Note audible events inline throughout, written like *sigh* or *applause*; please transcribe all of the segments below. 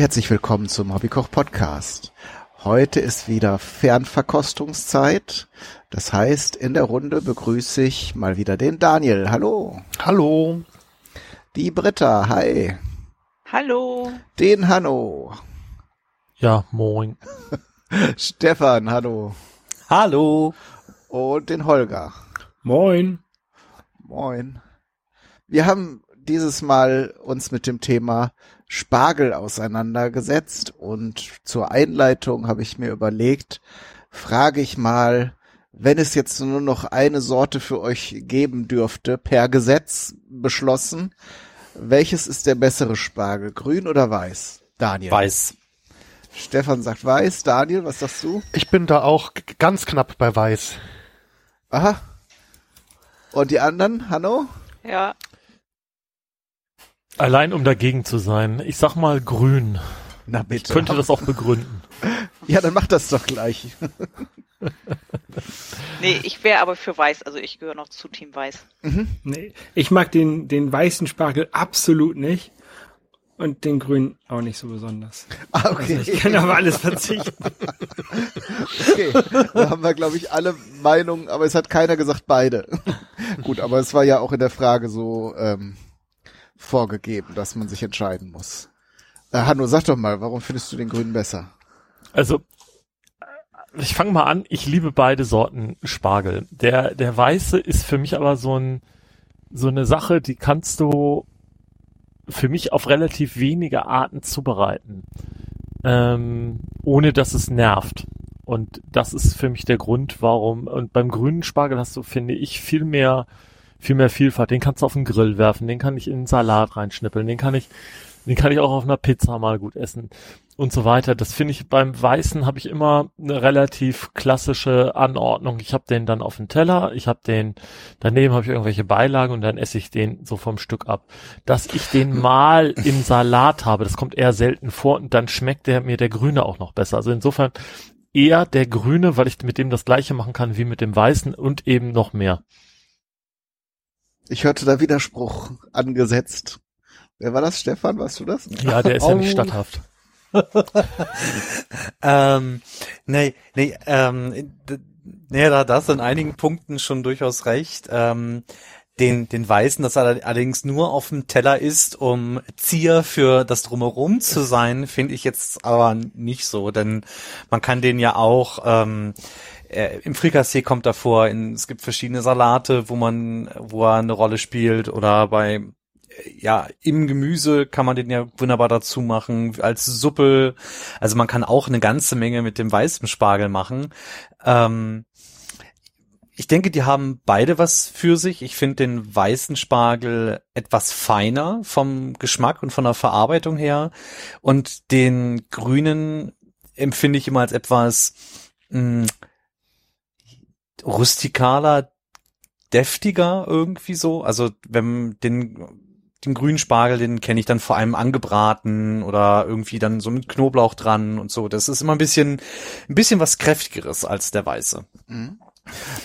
Herzlich willkommen zum Hobbykoch Podcast. Heute ist wieder Fernverkostungszeit. Das heißt, in der Runde begrüße ich mal wieder den Daniel. Hallo. Hallo. Die Britta. Hi. Hallo. Den Hanno. Ja, moin. *laughs* Stefan. Hallo. Hallo. Und den Holger. Moin. Moin. Wir haben dieses Mal uns mit dem Thema Spargel auseinandergesetzt und zur Einleitung habe ich mir überlegt, frage ich mal, wenn es jetzt nur noch eine Sorte für euch geben dürfte, per Gesetz beschlossen, welches ist der bessere Spargel, grün oder weiß? Daniel. Weiß. Stefan sagt weiß. Daniel, was sagst du? Ich bin da auch ganz knapp bei weiß. Aha. Und die anderen, Hanno? Ja, Allein um dagegen zu sein. Ich sag mal grün. Na Ich bitte. könnte das auch begründen. Ja, dann mach das doch gleich. *laughs* nee, ich wäre aber für weiß, also ich gehöre noch zu Team Weiß. Nee, ich mag den, den weißen Spargel absolut nicht. Und den grünen auch nicht so besonders. Ah, okay. Also ich kann auf alles verzichten. *laughs* Okay, da haben wir, glaube ich, alle Meinungen, aber es hat keiner gesagt beide. *laughs* Gut, aber es war ja auch in der Frage so ähm, vorgegeben, dass man sich entscheiden muss. Äh, Hanno, sag doch mal, warum findest du den Grünen besser? Also, ich fange mal an. Ich liebe beide Sorten Spargel. Der, der weiße ist für mich aber so ein, so eine Sache, die kannst du für mich auf relativ wenige Arten zubereiten, ähm, ohne dass es nervt. Und das ist für mich der Grund, warum. Und beim grünen Spargel hast du, finde ich, viel mehr, viel mehr Vielfalt. Den kannst du auf den Grill werfen, den kann ich in einen Salat reinschnippeln, den kann ich, den kann ich auch auf einer Pizza mal gut essen und so weiter. Das finde ich beim Weißen habe ich immer eine relativ klassische Anordnung. Ich habe den dann auf dem Teller, ich habe den daneben habe ich irgendwelche Beilagen und dann esse ich den so vom Stück ab. Dass ich den *laughs* mal im Salat habe, das kommt eher selten vor und dann schmeckt der mir der Grüne auch noch besser. Also insofern eher der Grüne, weil ich mit dem das gleiche machen kann wie mit dem Weißen und eben noch mehr. Ich hörte da Widerspruch angesetzt. Wer war das, Stefan? Weißt du das? Ja, der ist ja nicht Oh. statthaft. *laughs* ähm, nee, nee, ähm, nee, da da hast du in einigen Punkten schon durchaus recht. Ähm, den, den Weißen, das er allerdings nur auf dem Teller ist, um Zier für das Drumherum zu sein, finde ich jetzt aber nicht so, denn man kann den ja auch, ähm, äh, im Frikassee kommt er vor, in, es gibt verschiedene Salate, wo man, wo er eine Rolle spielt oder bei ja, im Gemüse kann man den ja wunderbar dazu machen, als Suppe. Also man kann auch eine ganze Menge mit dem weißen Spargel machen. Ähm, ich denke, die haben beide was für sich. Ich finde den weißen Spargel etwas feiner vom Geschmack und von der Verarbeitung her. Und den grünen empfinde ich immer als etwas mh, rustikaler, deftiger irgendwie so. Also wenn den den grünen Spargel, den kenne ich dann vor allem angebraten oder irgendwie dann so mit Knoblauch dran und so. Das ist immer ein bisschen, ein bisschen was kräftigeres als der weiße. Mhm.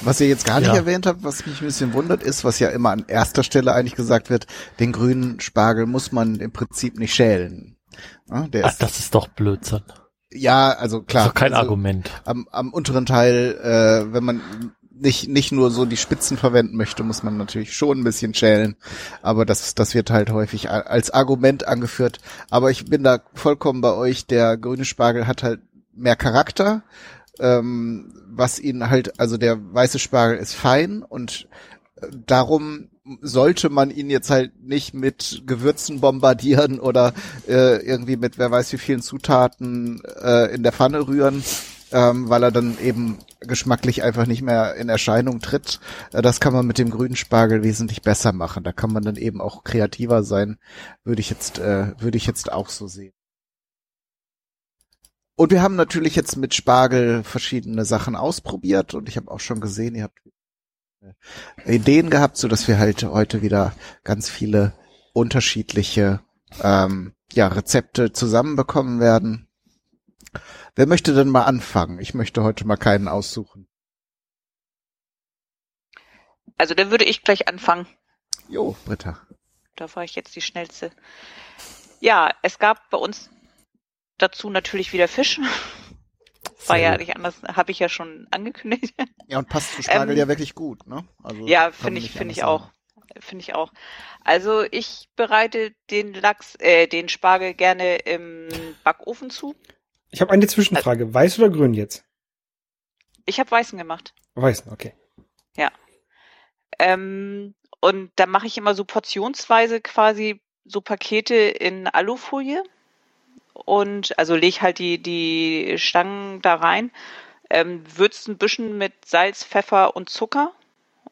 Was ihr jetzt gar nicht Ja. erwähnt habt, was mich ein bisschen wundert, ist, was ja immer an erster Stelle eigentlich gesagt wird, den grünen Spargel muss man im Prinzip nicht schälen. Ja, Ach, das ist doch Blödsinn. Ja, also klar. kein also, Argument. am, am unteren Teil, äh, wenn man nicht, nicht nur so die Spitzen verwenden möchte, muss man natürlich schon ein bisschen schälen. Aber das, das wird halt häufig als Argument angeführt. Aber ich bin da vollkommen bei euch. Der grüne Spargel hat halt mehr Charakter. Ähm, was ihn halt, also der weiße Spargel ist fein und äh, darum sollte man ihn jetzt halt nicht mit Gewürzen bombardieren oder äh, irgendwie mit wer weiß wie vielen Zutaten äh, in der Pfanne rühren, ähm, weil er dann eben geschmacklich einfach nicht mehr in Erscheinung tritt. Äh, das kann man mit dem grünen Spargel wesentlich besser machen. Da kann man dann eben auch kreativer sein, würde ich jetzt, äh, würde ich jetzt auch so sehen. Und wir haben natürlich jetzt mit Spargel verschiedene Sachen ausprobiert und ich habe auch schon gesehen, ihr habt Ideen gehabt, so dass wir halt heute wieder ganz viele unterschiedliche ähm, ja, Rezepte zusammenbekommen werden. Wer möchte denn mal anfangen? Ich möchte heute mal keinen aussuchen. Also dann würde ich gleich anfangen. Jo, Britta. Da war ich jetzt die schnellste. Ja, es gab bei uns dazu natürlich wieder Fisch. War ja nicht anders, habe ich ja schon angekündigt. *laughs* Ja, und passt zu Spargel Ähm, ja wirklich gut, ne? Also, Ja, finde ich, finde ich auch. Finde ich auch. Also ich bereite den Lachs, äh, den Spargel gerne im Backofen zu. Ich habe eine Zwischenfrage. Weiß oder grün jetzt? Ich habe Weißen gemacht. Weiß, okay. Ähm, und da mache ich immer so portionsweise quasi so Pakete in Alufolie. Und also lege halt die, die Stangen da rein, ähm, würzt ein bisschen mit Salz, Pfeffer und Zucker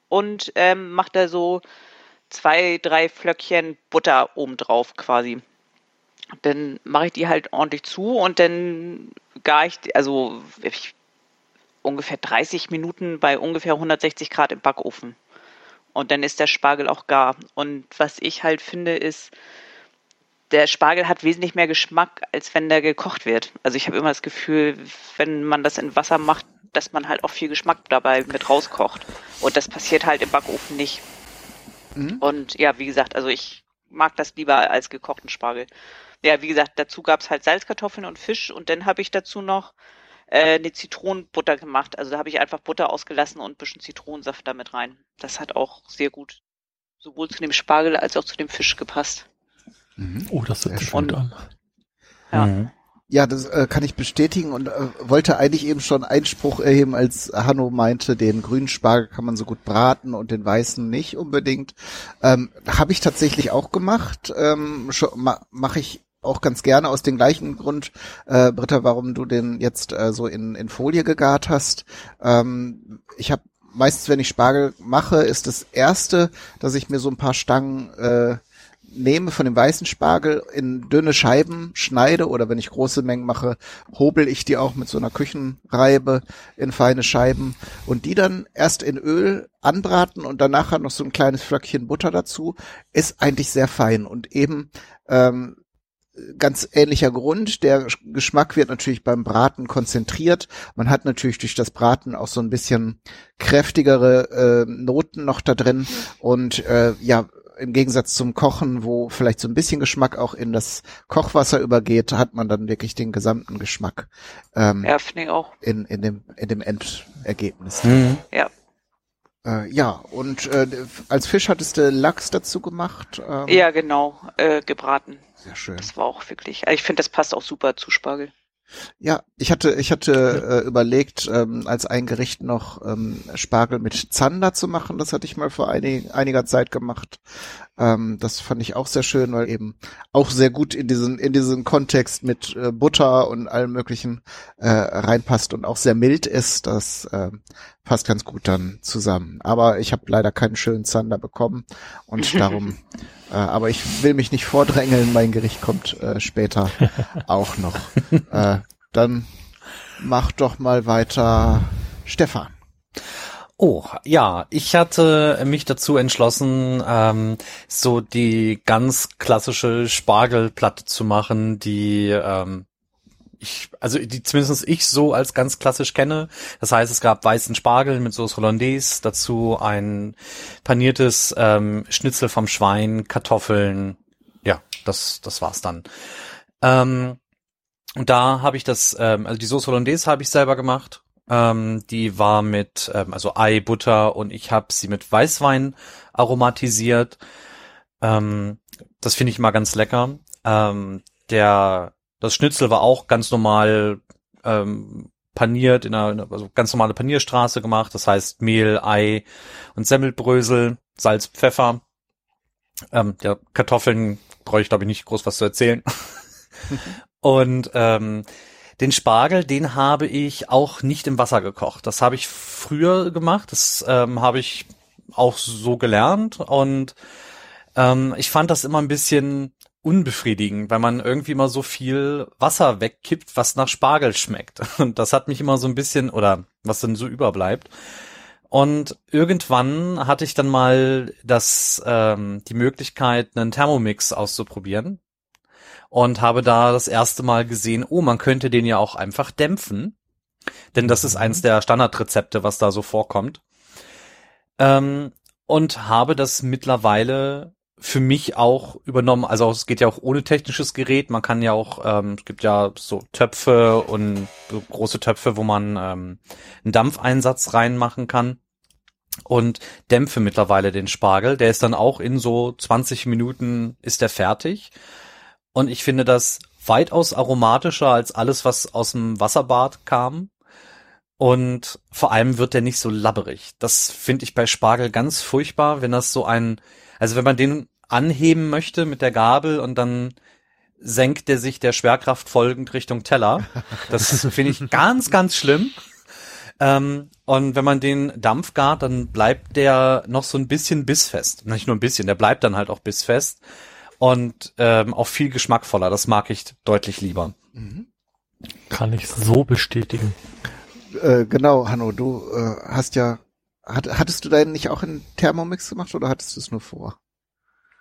und ähm, mache da so zwei, drei Flöckchen Butter oben drauf quasi. Dann mache ich die halt ordentlich zu und dann gar ich, also ich, ungefähr 30 Minuten bei ungefähr 160 Grad im Backofen. Und dann ist der Spargel auch gar. Und was ich halt finde, ist, der Spargel hat wesentlich mehr Geschmack, als wenn der gekocht wird. Also ich habe immer das Gefühl, wenn man das in Wasser macht, dass man halt auch viel Geschmack dabei mit rauskocht. Und das passiert halt im Backofen nicht. Mhm. Und ja, wie gesagt, also ich mag das lieber als gekochten Spargel. Ja, wie gesagt, dazu gab's halt Salzkartoffeln und Fisch und dann habe ich dazu noch äh, eine Zitronenbutter gemacht. Also da habe ich einfach Butter ausgelassen und ein bisschen Zitronensaft damit rein. Das hat auch sehr gut sowohl zu dem Spargel als auch zu dem Fisch gepasst. Mhm. Oh, das hört sich gut an. Ja. Mhm. Ja, das äh, kann ich bestätigen und äh, wollte eigentlich eben schon Einspruch erheben, als Hanno meinte, den grünen Spargel kann man so gut braten und den weißen nicht unbedingt. Ähm, Habe ich tatsächlich auch gemacht. Ähm, ma, Mache ich auch ganz gerne aus dem gleichen Grund, äh, Britta, warum du den jetzt äh, so in, in Folie gegart hast. Ähm, ich habe meistens, wenn ich Spargel mache, ist das erste, dass ich mir so ein paar Stangen äh, nehme von dem weißen Spargel in dünne Scheiben schneide oder wenn ich große Mengen mache, hobel ich die auch mit so einer Küchenreibe in feine Scheiben und die dann erst in Öl anbraten und danach hat noch so ein kleines Flöckchen Butter dazu, ist eigentlich sehr fein und eben ähm, ganz ähnlicher Grund. Der Geschmack wird natürlich beim Braten konzentriert. Man hat natürlich durch das Braten auch so ein bisschen kräftigere äh, Noten noch da drin und äh, ja, im Gegensatz zum Kochen, wo vielleicht so ein bisschen Geschmack auch in das Kochwasser übergeht, hat man dann wirklich den gesamten Geschmack ähm, Ja, finde ich auch. in, in, dem, in dem Endergebnis. Mhm. Äh, ja, und äh, als Fisch hattest du Lachs dazu gemacht. Ähm, Ja, genau, äh, gebraten. Sehr schön. Das war auch wirklich, also ich finde, das passt auch super zu Spargel. Ja, ich hatte, ich hatte äh, überlegt, ähm, als ein Gericht noch ähm, Spargel mit Zander zu machen. Das hatte ich mal vor einig, einiger Zeit gemacht. Ähm, das fand ich auch sehr schön, weil eben auch sehr gut in diesen in diesen Kontext mit äh, Butter und allem möglichen äh, reinpasst und auch sehr mild ist. Das äh, passt ganz gut dann zusammen. Aber ich habe leider keinen schönen Zander bekommen und darum. *laughs* Äh, aber ich will mich nicht vordrängeln. Mein Gericht kommt äh, später *laughs* auch noch. Äh, dann mach doch mal weiter, Stefan. Oh, ja, ich hatte mich dazu entschlossen, ähm, so die ganz klassische Spargelplatte zu machen, die ähm, ich, also die zumindest ich so als ganz klassisch kenne. Das heißt, es gab weißen Spargel mit Sauce Hollandaise, dazu ein paniertes ähm, Schnitzel vom Schwein, Kartoffeln. Ja, das, das war's dann. Ähm, und da habe ich das, ähm, also die Sauce Hollandaise habe ich selber gemacht. Ähm, die war mit, ähm, also Ei, Butter und ich habe sie mit Weißwein aromatisiert. Ähm, das finde ich mal ganz lecker. Ähm, der, das Schnitzel war auch ganz normal ähm, paniert, in einer, also ganz normale Panierstraße gemacht. Das heißt Mehl, Ei und Semmelbrösel, Salz, Pfeffer. Ähm, ja, Kartoffeln brauche ich glaube ich nicht groß was zu erzählen. *laughs* und ähm, den Spargel, den habe ich auch nicht im Wasser gekocht. Das habe ich früher gemacht. Das ähm, habe ich auch so gelernt und ähm, ich fand das immer ein bisschen unbefriedigend, weil man irgendwie immer so viel Wasser wegkippt, was nach Spargel schmeckt. *laughs* Und das hat mich immer so ein bisschen, oder was dann so überbleibt. Und irgendwann hatte ich dann mal das, ähm, die Möglichkeit, einen Thermomix auszuprobieren und habe da das erste Mal gesehen, oh, man könnte den ja auch einfach dämpfen. Denn das ist eins der Standardrezepte, was da so vorkommt. Ähm, und habe das mittlerweile für mich auch übernommen. Also es geht ja auch ohne technisches Gerät. Man kann ja auch, ähm, es gibt ja so Töpfe und so große Töpfe, wo man ähm, einen Dampfeinsatz reinmachen kann und dämpfe mittlerweile den Spargel. Der ist dann auch in so 20 Minuten ist der fertig. Und ich finde das weitaus aromatischer als alles, was aus dem Wasserbad kam. Und vor allem wird der nicht so labberig. Das finde ich bei Spargel ganz furchtbar, wenn das so ein, also wenn man den anheben möchte mit der Gabel und dann senkt der sich der Schwerkraft folgend Richtung Teller. Das finde ich ganz, ganz schlimm. Ähm, und wenn man den Dampf gart, dann bleibt der noch so ein bisschen bissfest. Nicht nur ein bisschen, der bleibt dann halt auch bissfest und ähm, auch viel geschmackvoller. Das mag ich deutlich lieber. Kann ich so bestätigen. Äh, genau, Hanno, du äh, hast ja, hat, hattest du deinen nicht auch in Thermomix gemacht oder hattest du es nur vor?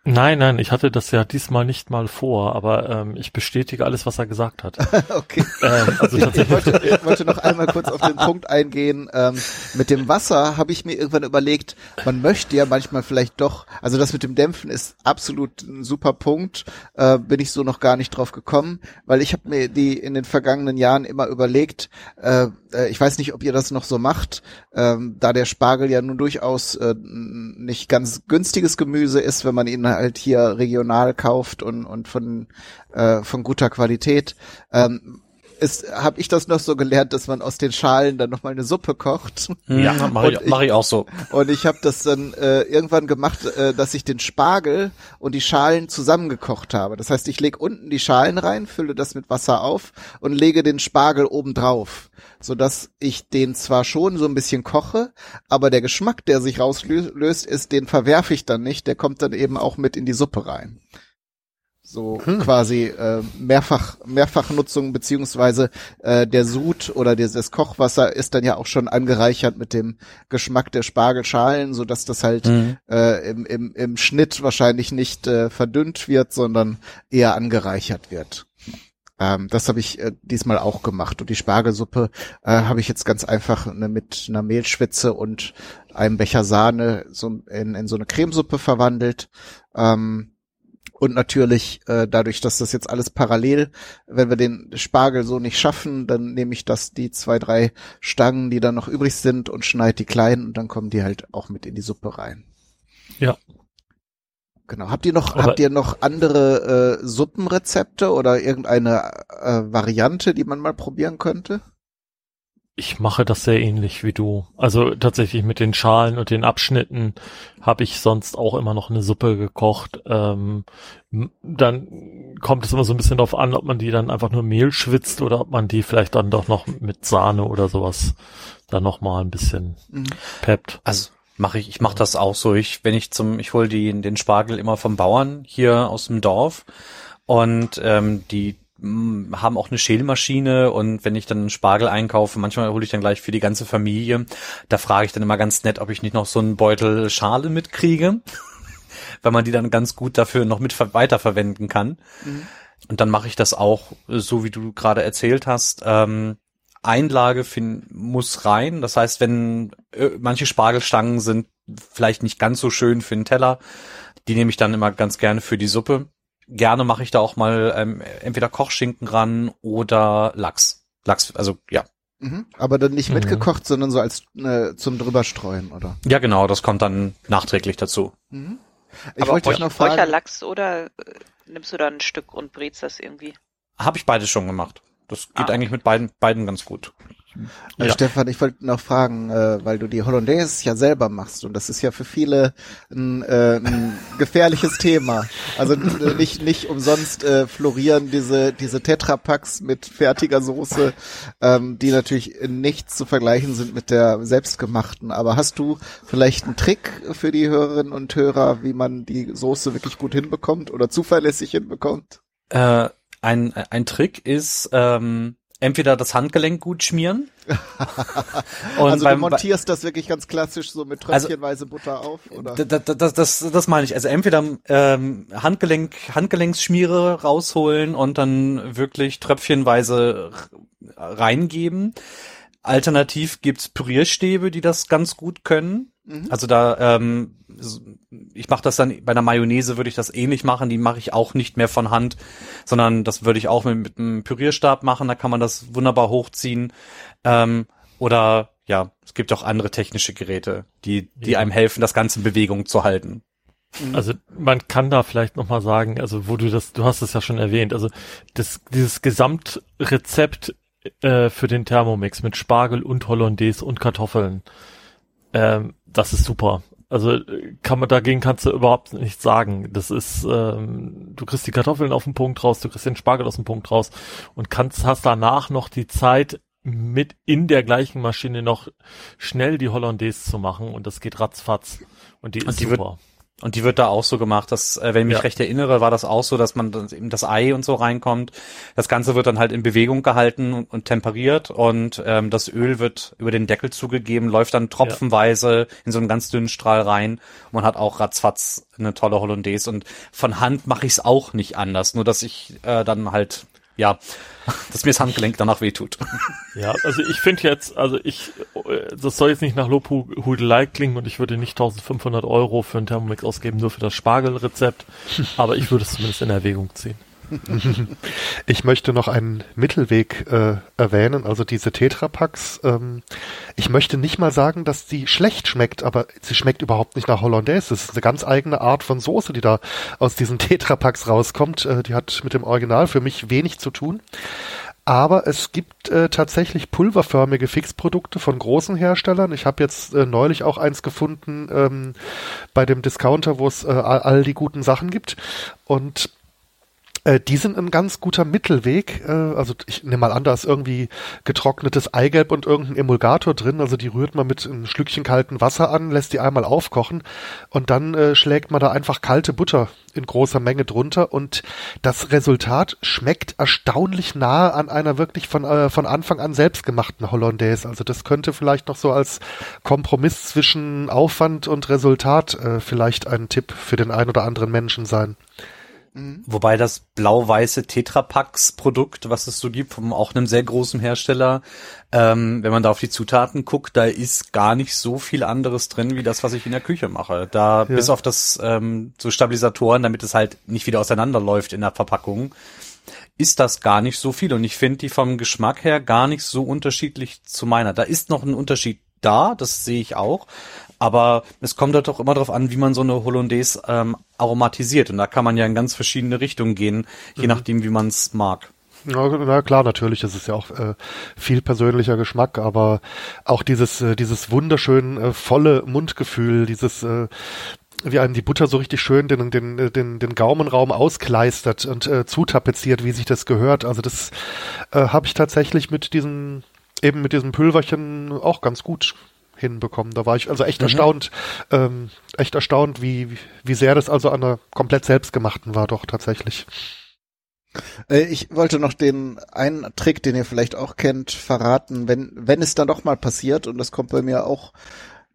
Nein, nein, ich hatte das ja diesmal nicht mal vor, aber ähm, ich bestätige alles, was er gesagt hat. *laughs* okay. ähm, also Ich, wollte, ich wollte noch einmal kurz auf den Punkt eingehen. Ähm, mit dem Wasser habe ich mir irgendwann überlegt, man möchte ja manchmal vielleicht doch, also das mit dem Dämpfen ist absolut ein super Punkt, äh, bin ich so noch gar nicht drauf gekommen, weil ich habe mir die in den vergangenen Jahren immer überlegt, äh, äh, ich weiß nicht, ob ihr das noch so macht, ähm, da der Spargel ja nun durchaus äh, nicht ganz günstiges Gemüse ist, wenn man ihn halt hier regional kauft und, und von, äh, von guter Qualität. Ähm, ist, habe ich das noch so gelernt, dass man aus den Schalen dann nochmal eine Suppe kocht. Ja, mache Und ich, ich- mach ich auch so. Und ich habe das dann äh, irgendwann gemacht, äh, dass ich den Spargel und die Schalen zusammengekocht habe. Das heißt, ich lege unten die Schalen rein, fülle das mit Wasser auf und lege den Spargel oben drauf, sodass ich den zwar schon so ein bisschen koche, aber der Geschmack, der sich rauslöst, ist, den verwerfe ich dann nicht. Der kommt dann eben auch mit in die Suppe rein. So quasi äh, mehrfach Mehrfachnutzung beziehungsweise äh, der Sud oder dieses Kochwasser ist dann ja auch schon angereichert mit dem Geschmack der Spargelschalen, so dass das halt Mhm. äh, im, im, im Schnitt wahrscheinlich nicht äh, verdünnt wird, sondern eher angereichert wird. Ähm, das habe ich äh, diesmal auch gemacht. Und die Spargelsuppe äh, habe ich jetzt ganz einfach ne, mit einer Mehlschwitze und einem Becher Sahne so in, in so eine Cremesuppe verwandelt. Ähm, und natürlich, äh, dadurch, dass das jetzt alles parallel, wenn wir den Spargel so nicht schaffen, dann nehme ich das, die zwei, drei Stangen, die dann noch übrig sind und schneide die klein und dann kommen die halt auch mit in die Suppe rein. Ja. Genau. Habt ihr noch, Aber- habt ihr noch andere äh, Suppenrezepte oder irgendeine äh, Variante, die man mal probieren könnte? Ich mache das sehr ähnlich wie du. Also tatsächlich mit den Schalen und den Abschnitten habe ich sonst auch immer noch eine Suppe gekocht. Ähm, dann kommt es immer so ein bisschen darauf an, ob man die dann einfach nur Mehl schwitzt oder ob man die vielleicht dann doch noch mit Sahne oder sowas dann noch mal ein bisschen Mhm. peppt. Also mache ich, ich mache das auch so. Ich, wenn ich zum, ich hole die den Spargel immer vom Bauern hier aus dem Dorf und ähm, die haben auch eine Schälmaschine und wenn ich dann Spargel einkaufe, manchmal hole ich dann gleich für die ganze Familie. Da frage ich dann immer ganz nett, ob ich nicht noch so einen Beutel Schale mitkriege, *laughs* weil man die dann ganz gut dafür noch mit ver- weiterverwenden kann. Und dann mache ich das auch, so wie du gerade erzählt hast. Ähm, Einlage muss rein. Das heißt, wenn äh, manche Spargelstangen sind vielleicht nicht ganz so schön für den Teller, die nehme ich dann immer ganz gerne für die Suppe. Gerne mache ich da auch mal ähm, entweder Kochschinken ran oder Lachs. Lachs, also ja. Mhm. Aber dann nicht Mhm. mitgekocht, sondern so als äh, zum drüberstreuen, oder? Ja, genau, das kommt dann nachträglich dazu. Mhm. Ich Aber wollte dich Räuch- noch fragen. Räucherlachs oder äh, nimmst du da ein Stück und brätst das irgendwie? Habe ich beides schon gemacht. Das geht Ah. eigentlich mit beiden, beiden ganz gut. Äh, Ja. Stefan, ich wollte noch fragen, äh, weil du die Hollandaise ja selber machst und das ist ja für viele ein, äh, ein *laughs* gefährliches Thema. Also äh, nicht nicht umsonst äh, florieren diese diese Tetrapacks mit fertiger Soße, ähm, die natürlich nichts zu vergleichen sind mit der selbstgemachten. Aber hast du vielleicht einen Trick für die Hörerinnen und Hörer, wie man die Soße wirklich gut hinbekommt oder zuverlässig hinbekommt? Äh, ein, ein Trick ist ähm, entweder das Handgelenk gut schmieren. *laughs* Und also beim- du montierst das wirklich ganz klassisch so mit Also- tröpfchenweise Butter auf, oder? Da- da- Das, das, das meine ich. Also entweder ähm, Handgelenk, Handgelenksschmiere rausholen und dann wirklich tröpfchenweise reingeben. Alternativ gibt's Pürierstäbe, die das ganz gut können. Mhm. Also da ähm, ich mache das dann bei der Mayonnaise würde ich das ähnlich machen. Die mache ich auch nicht mehr von Hand, sondern das würde ich auch mit, mit einem Pürierstab machen. Da kann man das wunderbar hochziehen. Ähm, oder ja, es gibt auch andere technische Geräte, die, die ja. einem helfen, das Ganze in Bewegung zu halten. Mhm. Also man kann da vielleicht noch mal sagen, also wo du das, du hast es ja schon erwähnt, also das, dieses Gesamtrezept äh, für den Thermomix mit Spargel und Hollandaise und Kartoffeln, ähm, das ist super. Also kann man dagegen kannst du überhaupt nichts sagen. Das ist, ähm, du kriegst die Kartoffeln auf den Punkt raus, du kriegst den Spargel aus dem Punkt raus und kannst hast danach noch die Zeit mit in der gleichen Maschine noch schnell die Hollandaise zu machen und das geht ratzfatz und die ist und die super. Wird, und die wird da auch so gemacht, dass, äh, wenn ich mich ja. recht erinnere, war das auch so, dass man dann eben das Ei und so reinkommt. Das Ganze wird dann halt in Bewegung gehalten und, und temperiert und ähm, das Öl wird über den Deckel zugegeben, läuft dann tropfenweise ja. in so einen ganz dünnen Strahl rein. Und man hat auch ratzfatz eine tolle Hollandaise. Und von Hand mache ich es auch nicht anders, nur dass ich äh, dann halt ja, dass mir das Handgelenk danach wehtut. Ja, also ich finde jetzt, also ich, das soll jetzt nicht nach Lobhudelei klingen und ich würde nicht 1500 Euro für einen Thermomix ausgeben, nur für das Spargelrezept, aber ich würde es zumindest in Erwägung ziehen. *laughs* Ich möchte noch einen Mittelweg äh, erwähnen, also diese Tetrapacks. Ähm, ich möchte nicht mal sagen, dass die schlecht schmeckt, aber sie schmeckt überhaupt nicht nach Hollandaise. Das ist eine ganz eigene Art von Soße, die da aus diesen Tetrapacks rauskommt. Äh, die hat mit dem Original für mich wenig zu tun. Aber es gibt äh, tatsächlich pulverförmige Fixprodukte von großen Herstellern. Ich habe jetzt äh, neulich auch eins gefunden ähm, bei dem Discounter, wo es äh, all die guten Sachen gibt. Und äh, die sind ein ganz guter Mittelweg. Äh, also ich nehme mal an, da ist irgendwie getrocknetes Eigelb und irgendein Emulgator drin. Also die rührt man mit einem Schlückchen kalten Wasser an, lässt die einmal aufkochen und dann äh, schlägt man da einfach kalte Butter in großer Menge drunter und das Resultat schmeckt erstaunlich nahe an einer wirklich von, äh, von Anfang an selbstgemachten Hollandaise. Also das könnte vielleicht noch so als Kompromiss zwischen Aufwand und Resultat äh, vielleicht ein Tipp für den ein oder anderen Menschen sein. Mhm. Wobei das blau-weiße Tetrapacks-Produkt, was es so gibt, von auch einem sehr großen Hersteller, ähm, wenn man da auf die Zutaten guckt, da ist gar nicht so viel anderes drin, wie das, was ich in der Küche mache. Da ja. bis auf das ähm, so Stabilisatoren, damit es halt nicht wieder auseinanderläuft in der Verpackung, ist das gar nicht so viel. Und ich finde die vom Geschmack her gar nicht so unterschiedlich zu meiner. Da ist noch ein Unterschied da, das sehe ich auch. Aber es kommt halt auch immer darauf an, wie man so eine Hollandaise ähm, aromatisiert. Und da kann man ja in ganz verschiedene Richtungen gehen, je mhm. nachdem, wie man es mag. Na klar, natürlich, das ist ja auch äh, viel persönlicher Geschmack, aber auch dieses, äh, dieses wunderschön äh, volle Mundgefühl, dieses äh, wie einem die Butter so richtig schön den, den, den, den Gaumenraum auskleistert und äh, zutapeziert, wie sich das gehört. Also das äh, habe ich tatsächlich mit diesem, eben mit diesem Pülverchen auch ganz gut hinbekommen. Da war ich also echt mhm. erstaunt, ähm, echt erstaunt, wie, wie sehr das also an einer komplett selbstgemachten war, doch tatsächlich. Äh, ich wollte noch den einen Trick, den ihr vielleicht auch kennt, verraten, wenn, wenn es dann doch mal passiert, und das kommt bei mir auch,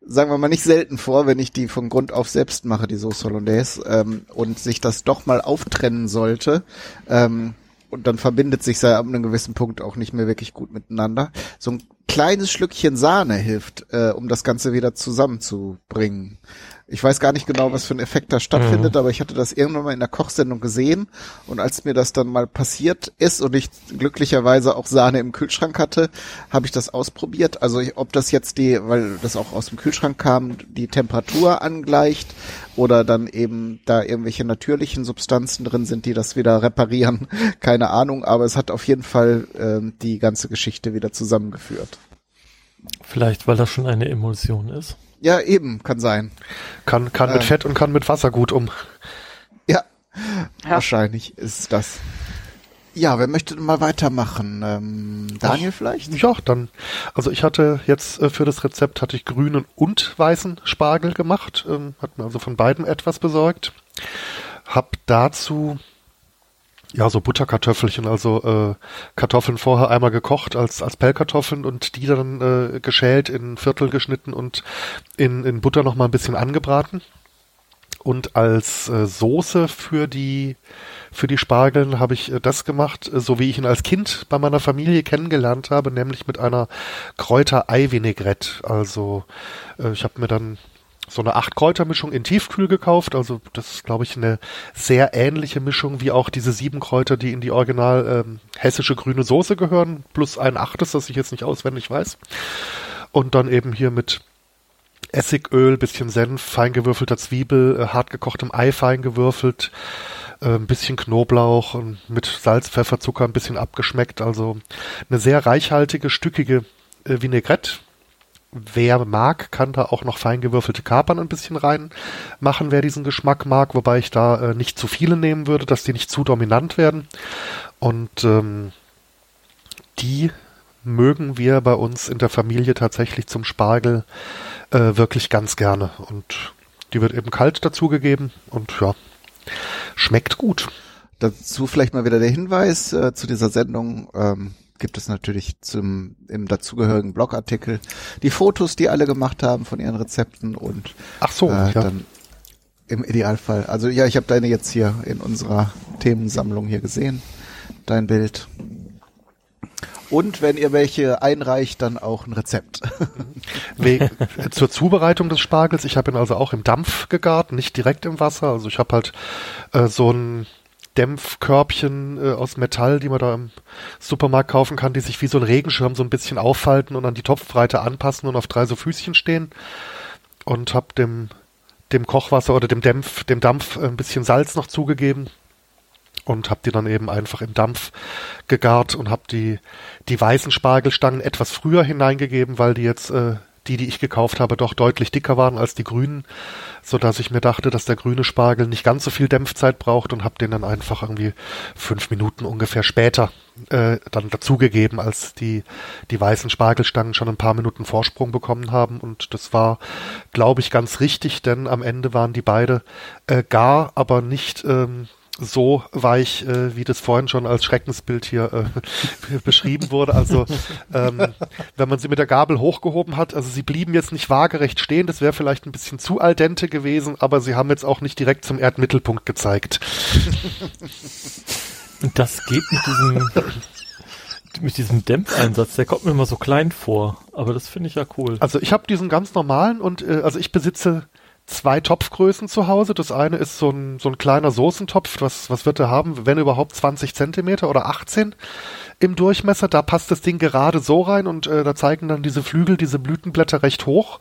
sagen wir mal, nicht selten vor, wenn ich die von Grund auf selbst mache, die Sauce Hollandaise, ähm, und sich das doch mal auftrennen sollte, ähm, und dann verbindet sich ja ab einem gewissen Punkt auch nicht mehr wirklich gut miteinander. So ein kleines Schlückchen Sahne hilft, äh, um das Ganze wieder zusammenzubringen. Ich weiß gar nicht genau, was für ein Effekt da stattfindet, mhm. aber ich hatte das irgendwann mal in der Kochsendung gesehen und als mir das dann mal passiert ist und ich glücklicherweise auch Sahne im Kühlschrank hatte, habe ich das ausprobiert. Also ich, ob das jetzt die, weil das auch aus dem Kühlschrank kam, die Temperatur angleicht oder dann eben da irgendwelche natürlichen Substanzen drin sind, die das wieder reparieren, *laughs* keine Ahnung, aber es hat auf jeden Fall äh, die ganze Geschichte wieder zusammengeführt. Vielleicht, weil das schon eine Emulsion ist. Ja, eben, kann sein. Kann, kann mit äh, Fett und kann mit Wasser gut um. Ja, ja. wahrscheinlich ist das. Ja, wer möchte mal weitermachen? Ähm, Daniel Ach, vielleicht? Ja, dann. Also ich hatte jetzt äh, für das Rezept hatte ich grünen und weißen Spargel gemacht. Ähm, hat mir also von beiden etwas besorgt. Hab dazu ja, so Butterkartoffelchen, also äh, Kartoffeln vorher einmal gekocht als, als Pellkartoffeln und die dann äh, geschält, in Viertel geschnitten und in, in Butter noch mal ein bisschen angebraten. Und als äh, Soße für die für die Spargeln habe ich äh, das gemacht, äh, so wie ich ihn als Kind bei meiner Familie kennengelernt habe, nämlich mit einer Kräuter-Ei-Vinaigrette. Also äh, ich habe mir dann so eine Acht-Kräuter-Mischung in Tiefkühl gekauft. Also das ist, glaube ich, eine sehr ähnliche Mischung wie auch diese sieben Kräuter, die in die original ähm, hessische grüne Soße gehören, plus ein achtes, das ich jetzt nicht auswendig weiß. Und dann eben hier mit Essigöl, bisschen Senf, feingewürfelter Zwiebel, äh, hartgekochtem Ei fein gewürfelt, äh, ein bisschen Knoblauch und mit Salz, Pfeffer, Zucker ein bisschen abgeschmeckt. Also eine sehr reichhaltige, stückige äh, Vinaigrette. Wer mag, kann da auch noch fein gewürfelte Kapern ein bisschen reinmachen, wer diesen Geschmack mag, wobei ich da äh, nicht zu viele nehmen würde, dass die nicht zu dominant werden. Und ähm, die mögen wir bei uns in der Familie tatsächlich zum Spargel äh, wirklich ganz gerne. Und die wird eben kalt dazugegeben und ja, schmeckt gut. Dazu vielleicht mal wieder der Hinweis äh, zu dieser Sendung. Ähm, gibt es natürlich zum im dazugehörigen Blogartikel die Fotos, die alle gemacht haben von ihren Rezepten und Ach so, äh, ja. dann im Idealfall. Also ja, ich habe deine jetzt hier in unserer Themensammlung hier gesehen, dein Bild. Und wenn ihr welche einreicht, dann auch ein Rezept. *laughs* We zur Zubereitung des Spargels, ich habe ihn also auch im Dampf gegart, nicht direkt im Wasser. Also ich habe halt äh, so ein Dämpfkörbchen äh, aus Metall, die man da im Supermarkt kaufen kann, die sich wie so ein Regenschirm so ein bisschen auffalten und an die Topfbreite anpassen und auf drei so Füßchen stehen. Und habe dem, dem Kochwasser oder dem Dämpf, dem Dampf ein bisschen Salz noch zugegeben und habe die dann eben einfach im Dampf gegart und habe die die weißen Spargelstangen etwas früher hineingegeben, weil die jetzt äh, die, die ich gekauft habe, doch deutlich dicker waren als die grünen, so dass ich mir dachte, dass der grüne Spargel nicht ganz so viel Dämpfzeit braucht und habe den dann einfach irgendwie fünf Minuten ungefähr später äh, dann dazugegeben, als die die weißen Spargelstangen schon ein paar Minuten Vorsprung bekommen haben. Und das war, glaube ich, ganz richtig, denn am Ende waren die beide äh, gar, aber nicht ähm, so weich, äh, wie das vorhin schon als Schreckensbild hier äh, *laughs* beschrieben wurde. Also ähm, wenn man sie mit der Gabel hochgehoben hat, also sie blieben jetzt nicht waagerecht stehen, das wäre vielleicht ein bisschen zu al dente gewesen, aber sie haben jetzt auch nicht direkt zum Erdmittelpunkt gezeigt. Und *laughs* das geht mit diesem mit diesem Dämpfeinsatz, der kommt mir immer so klein vor, aber das finde ich ja cool. Also ich habe diesen ganz normalen und äh, also ich besitze zwei Topfgrößen zu Hause. Das eine ist so ein, so ein kleiner Soßentopf. Was, was wird er haben? Wenn überhaupt 20 Zentimeter oder 18 im Durchmesser. Da passt das Ding gerade so rein und äh, da zeigen dann diese Flügel, diese Blütenblätter recht hoch.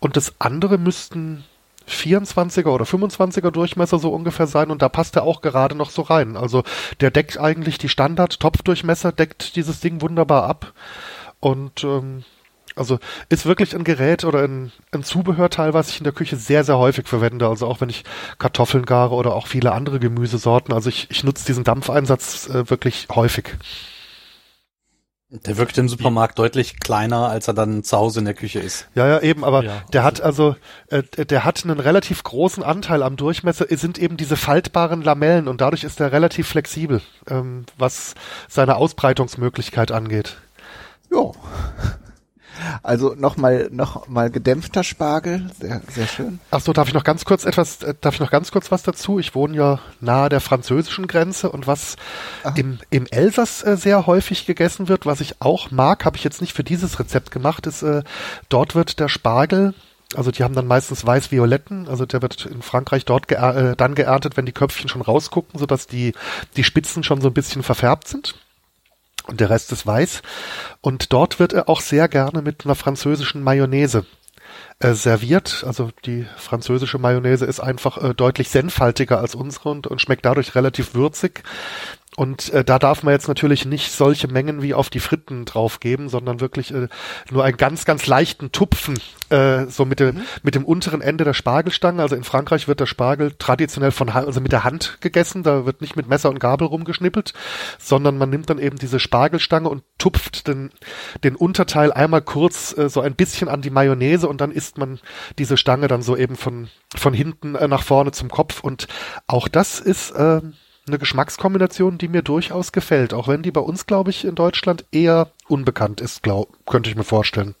Und das andere müssten 24er oder 25er Durchmesser so ungefähr sein und da passt er auch gerade noch so rein. Also der deckt eigentlich die Standard-Topfdurchmesser, deckt dieses Ding wunderbar ab. Und ähm, also ist wirklich ein Gerät oder ein, ein Zubehörteil, was ich in der Küche sehr, sehr häufig verwende. Also auch wenn ich Kartoffeln gare oder auch viele andere Gemüsesorten. Also ich, ich nutze diesen Dampfeinsatz äh, wirklich häufig. Der wirkt im Supermarkt deutlich kleiner, als er dann zu Hause in der Küche ist. Ja, ja, eben, aber Ja. der hat also, äh, der hat einen relativ großen Anteil am Durchmesser, es sind eben diese faltbaren Lamellen und dadurch ist er relativ flexibel, ähm, was seine Ausbreitungsmöglichkeit angeht. Jo. Also nochmal noch mal gedämpfter Spargel, sehr, sehr schön. Ach so, darf ich noch ganz kurz etwas, äh, darf ich noch ganz kurz was dazu? Ich wohne ja nahe der französischen Grenze und was im, im Elsass äh, sehr häufig gegessen wird, was ich auch mag, habe ich jetzt nicht für dieses Rezept gemacht, ist, äh, dort wird der Spargel also die haben dann meistens weiß-violetten, also der wird in Frankreich dort geer äh, dann geerntet, wenn die Köpfchen schon rausgucken, sodass die, die Spitzen schon so ein bisschen verfärbt sind. Und der Rest ist weiß. Und dort wird er auch sehr gerne mit einer französischen Mayonnaise äh, serviert. Also die französische Mayonnaise ist einfach äh, deutlich senfhaltiger als unsere und, und schmeckt dadurch relativ würzig. Und äh, da darf man jetzt natürlich nicht solche Mengen wie auf die Fritten draufgeben, sondern wirklich äh, nur einen ganz, ganz leichten Tupfen, äh, so mit dem, mit dem unteren Ende der Spargelstange. Also in Frankreich wird der Spargel traditionell von also mit der Hand gegessen. Da wird nicht mit Messer und Gabel rumgeschnippelt, sondern man nimmt dann eben diese Spargelstange und tupft den, den Unterteil einmal kurz äh, so ein bisschen an die Mayonnaise und dann isst man diese Stange dann so eben von, von hinten äh, nach vorne zum Kopf. Und auch das ist äh, eine Geschmackskombination, die mir durchaus gefällt, auch wenn die bei uns, glaube ich, in Deutschland eher unbekannt ist, glaub, könnte ich mir vorstellen.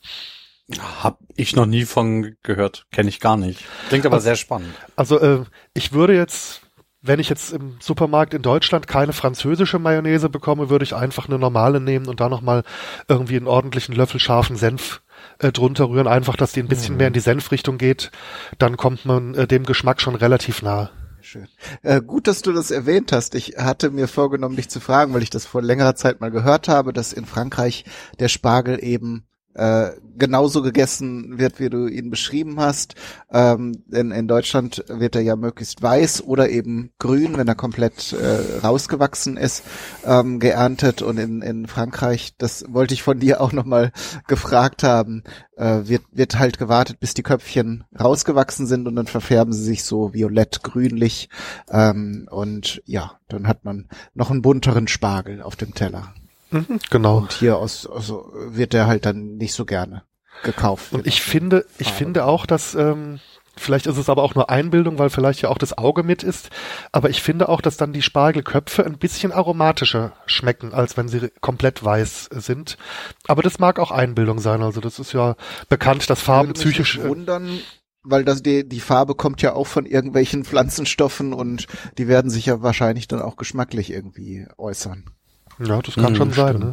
Hab ich noch nie von gehört. Kenne ich gar nicht. Klingt aber Also- sehr spannend. Also äh, ich würde jetzt, wenn ich jetzt im Supermarkt in Deutschland keine französische Mayonnaise bekomme, würde ich einfach eine normale nehmen und da nochmal irgendwie einen ordentlichen Löffel scharfen Senf äh, drunter rühren, einfach, dass die ein bisschen Mhm. mehr in die Senfrichtung geht, dann kommt man äh, dem Geschmack schon relativ nah. Schön. Äh, gut, dass du das erwähnt hast. Ich hatte mir vorgenommen, dich zu fragen, weil ich das vor längerer Zeit mal gehört habe, dass in Frankreich der Spargel eben äh, genauso gegessen wird, wie du ihn beschrieben hast. Ähm, denn in Deutschland wird er ja möglichst weiß oder eben grün, wenn er komplett äh, rausgewachsen ist, ähm, geerntet. Und in, in Frankreich, das wollte ich von dir auch nochmal gefragt haben, äh, wird, wird halt gewartet, bis die Köpfchen rausgewachsen sind und dann verfärben sie sich so violett-grünlich. Ähm, und ja, dann hat man noch einen bunteren Spargel auf dem Teller. Mhm, genau. Und hier aus, also wird der halt dann nicht so gerne gekauft. Und ich finde, ich Farbe. finde auch, dass ähm, vielleicht ist es aber auch nur Einbildung, weil vielleicht ja auch das Auge mit ist. Aber ich finde auch, dass dann die Spargelköpfe ein bisschen aromatischer schmecken, als wenn sie komplett weiß sind. Aber das mag auch Einbildung sein. Also das ist ja bekannt, dass Farben Würde mich psychisch. nicht wundern, weil das die, die Farbe kommt ja auch von irgendwelchen Pflanzenstoffen und die werden sich ja wahrscheinlich dann auch geschmacklich irgendwie äußern. Ja, das kann Mhm, schon sein. Ne?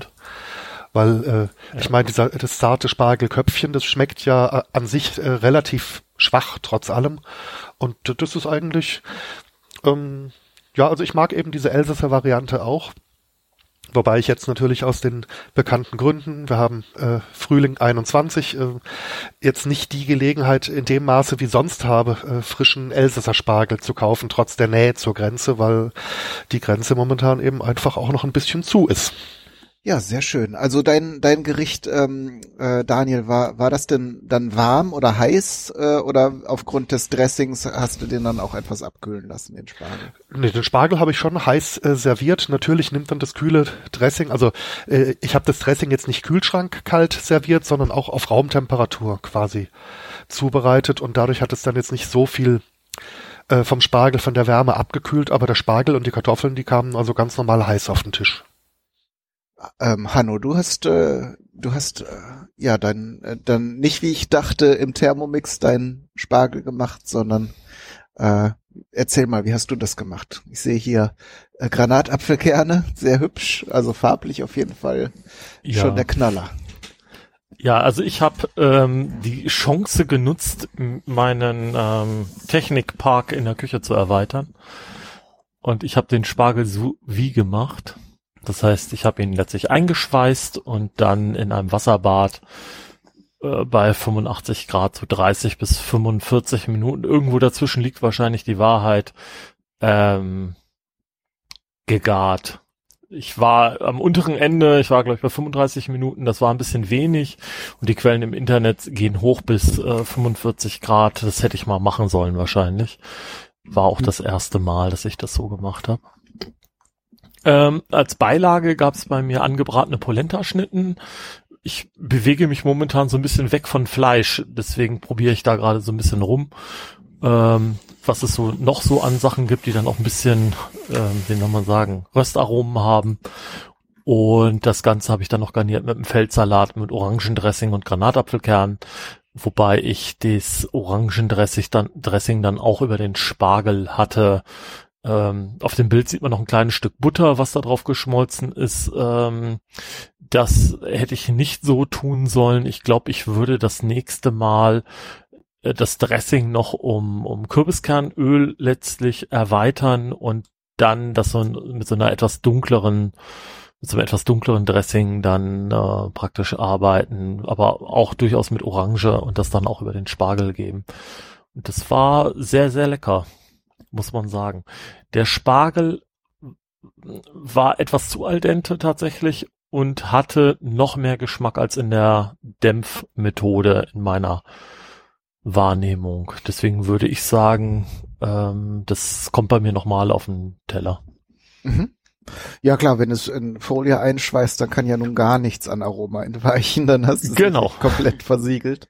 Weil äh, ich meine, dieser das zarte Spargelköpfchen, das schmeckt ja äh, an sich äh, relativ schwach trotz allem. Und das ist eigentlich, ähm, ja, also ich mag eben diese Elsässer Variante auch. Wobei ich jetzt natürlich aus den bekannten Gründen, wir haben äh, Frühling 21, äh, jetzt nicht die Gelegenheit in dem Maße wie sonst habe, äh, frischen Elsässer Spargel zu kaufen, trotz der Nähe zur Grenze, weil die Grenze momentan eben einfach auch noch ein bisschen zu ist. Ja, sehr schön. Also dein dein Gericht, ähm, äh, Daniel, war war das denn dann warm oder heiß äh, oder aufgrund des Dressings hast du den dann auch etwas abkühlen lassen, den Spargel? Nee, den Spargel habe ich schon heiß äh, serviert. Natürlich nimmt dann das kühle Dressing, also äh, ich habe das Dressing jetzt nicht Kühlschrank kalt serviert, sondern auch auf Raumtemperatur quasi zubereitet und dadurch hat es dann jetzt nicht so viel äh, vom Spargel von der Wärme abgekühlt, aber der Spargel und die Kartoffeln, die kamen also ganz normal heiß auf den Tisch. Ähm, Hanno, du hast äh, du hast äh, ja dann äh, dann nicht wie ich dachte im Thermomix deinen Spargel gemacht, sondern äh, erzähl mal, wie hast du das gemacht? Ich sehe hier äh, Granatapfelkerne, sehr hübsch, also farblich auf jeden Fall Ja. schon der Knaller. Ja, also ich habe ähm, die Chance genutzt, meinen ähm, Technikpark in der Küche zu erweitern. Und ich habe den Spargel sous wie gemacht. Das heißt, ich habe ihn letztlich eingeschweißt und dann in einem Wasserbad äh, bei 85 Grad so 30 bis 45 Minuten. Irgendwo dazwischen liegt wahrscheinlich die Wahrheit. Ähm, gegart. Ich war am unteren Ende, ich war glaube ich bei 35 Minuten, das war ein bisschen wenig und die Quellen im Internet gehen hoch bis äh, 45 Grad, das hätte ich mal machen sollen wahrscheinlich. War auch das erste Mal, dass ich das so gemacht habe. Ähm, als Beilage gab es bei mir angebratene Polenta-Schnitten. Ich bewege mich momentan so ein bisschen weg von Fleisch, deswegen probiere ich da gerade so ein bisschen rum, ähm, was es so noch so an Sachen gibt, die dann auch ein bisschen, ähm, wie soll man sagen, Röstaromen haben. Und das Ganze habe ich dann noch garniert mit einem Feldsalat mit Orangendressing und Granatapfelkern, wobei ich das Orangendressing dann, Dressing dann auch über den Spargel hatte. Ähm, auf dem Bild sieht man noch ein kleines Stück Butter, was da drauf geschmolzen ist. Ähm, das hätte ich nicht so tun sollen. Ich glaube, ich würde das nächste Mal äh, das Dressing noch um, um Kürbiskernöl letztlich erweitern und dann das so mit so einer etwas dunkleren, mit so einem etwas dunkleren Dressing dann äh, praktisch arbeiten, aber auch durchaus mit Orange und das dann auch über den Spargel geben. Und das war sehr, sehr lecker, muss man sagen. Der Spargel war etwas zu al dente tatsächlich und hatte noch mehr Geschmack als in der Dämpfmethode in meiner Wahrnehmung. Deswegen würde ich sagen, ähm, das kommt bei mir nochmal auf den Teller. Mhm. Ja klar, wenn es in Folie einschweißt, dann kann ja nun gar nichts an Aroma entweichen, dann hast du es Genau. *laughs* komplett versiegelt.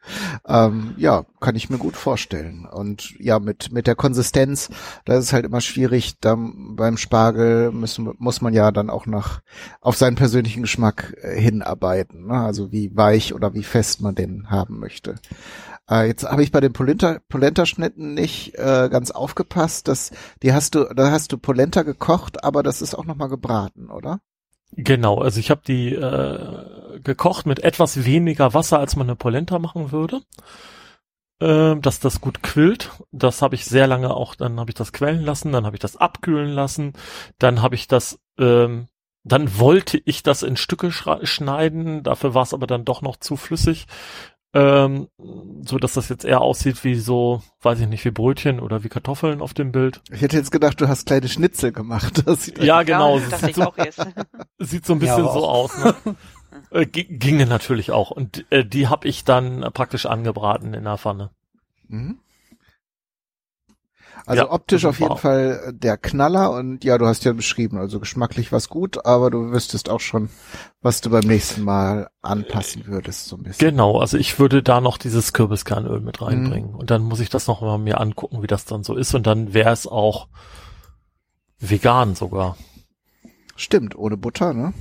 Ähm, ja, kann ich mir gut vorstellen. Und ja, mit mit der Konsistenz, da ist es halt immer schwierig. Dann beim Spargel müssen, muss man ja dann auch nach auf seinen persönlichen Geschmack äh, hinarbeiten. Ne? Also wie weich oder wie fest man den haben möchte. Äh, jetzt habe ich bei den Polenta, Polenta-Schnitten nicht äh, ganz aufgepasst. Dass, die hast du, da hast du Polenta gekocht, aber das ist auch nochmal gebraten, oder? Genau, also ich habe die äh, gekocht mit etwas weniger Wasser, als man eine Polenta machen würde. Ähm, dass das gut quillt. Das habe ich sehr lange auch, dann habe ich das quellen lassen, dann habe ich das abkühlen lassen, dann habe ich das, ähm, dann wollte ich das in Stücke schneiden, dafür war es aber dann doch noch zu flüssig. Ähm, so dass das jetzt eher aussieht wie so, weiß ich nicht, wie Brötchen oder wie Kartoffeln auf dem Bild. Ich hätte jetzt gedacht, du hast kleine Schnitzel gemacht. *laughs* ja, genau. Ja, sieht, so, *laughs* sieht so ein bisschen ja, so aus. Ne? *laughs* äh, ginge natürlich auch. Und äh, die habe ich dann praktisch angebraten in der Pfanne. Mhm. Also ja, optisch auf jeden Fall der Knaller und ja, du hast ja beschrieben, also geschmacklich was gut, aber du wüsstest auch schon, was du beim nächsten Mal anpassen würdest, so ein bisschen. Genau, also ich würde da noch dieses Kürbiskernöl mit reinbringen mhm. und dann muss ich das noch mal mir angucken, wie das dann so ist und dann wäre es auch vegan sogar. Stimmt, ohne Butter, ne?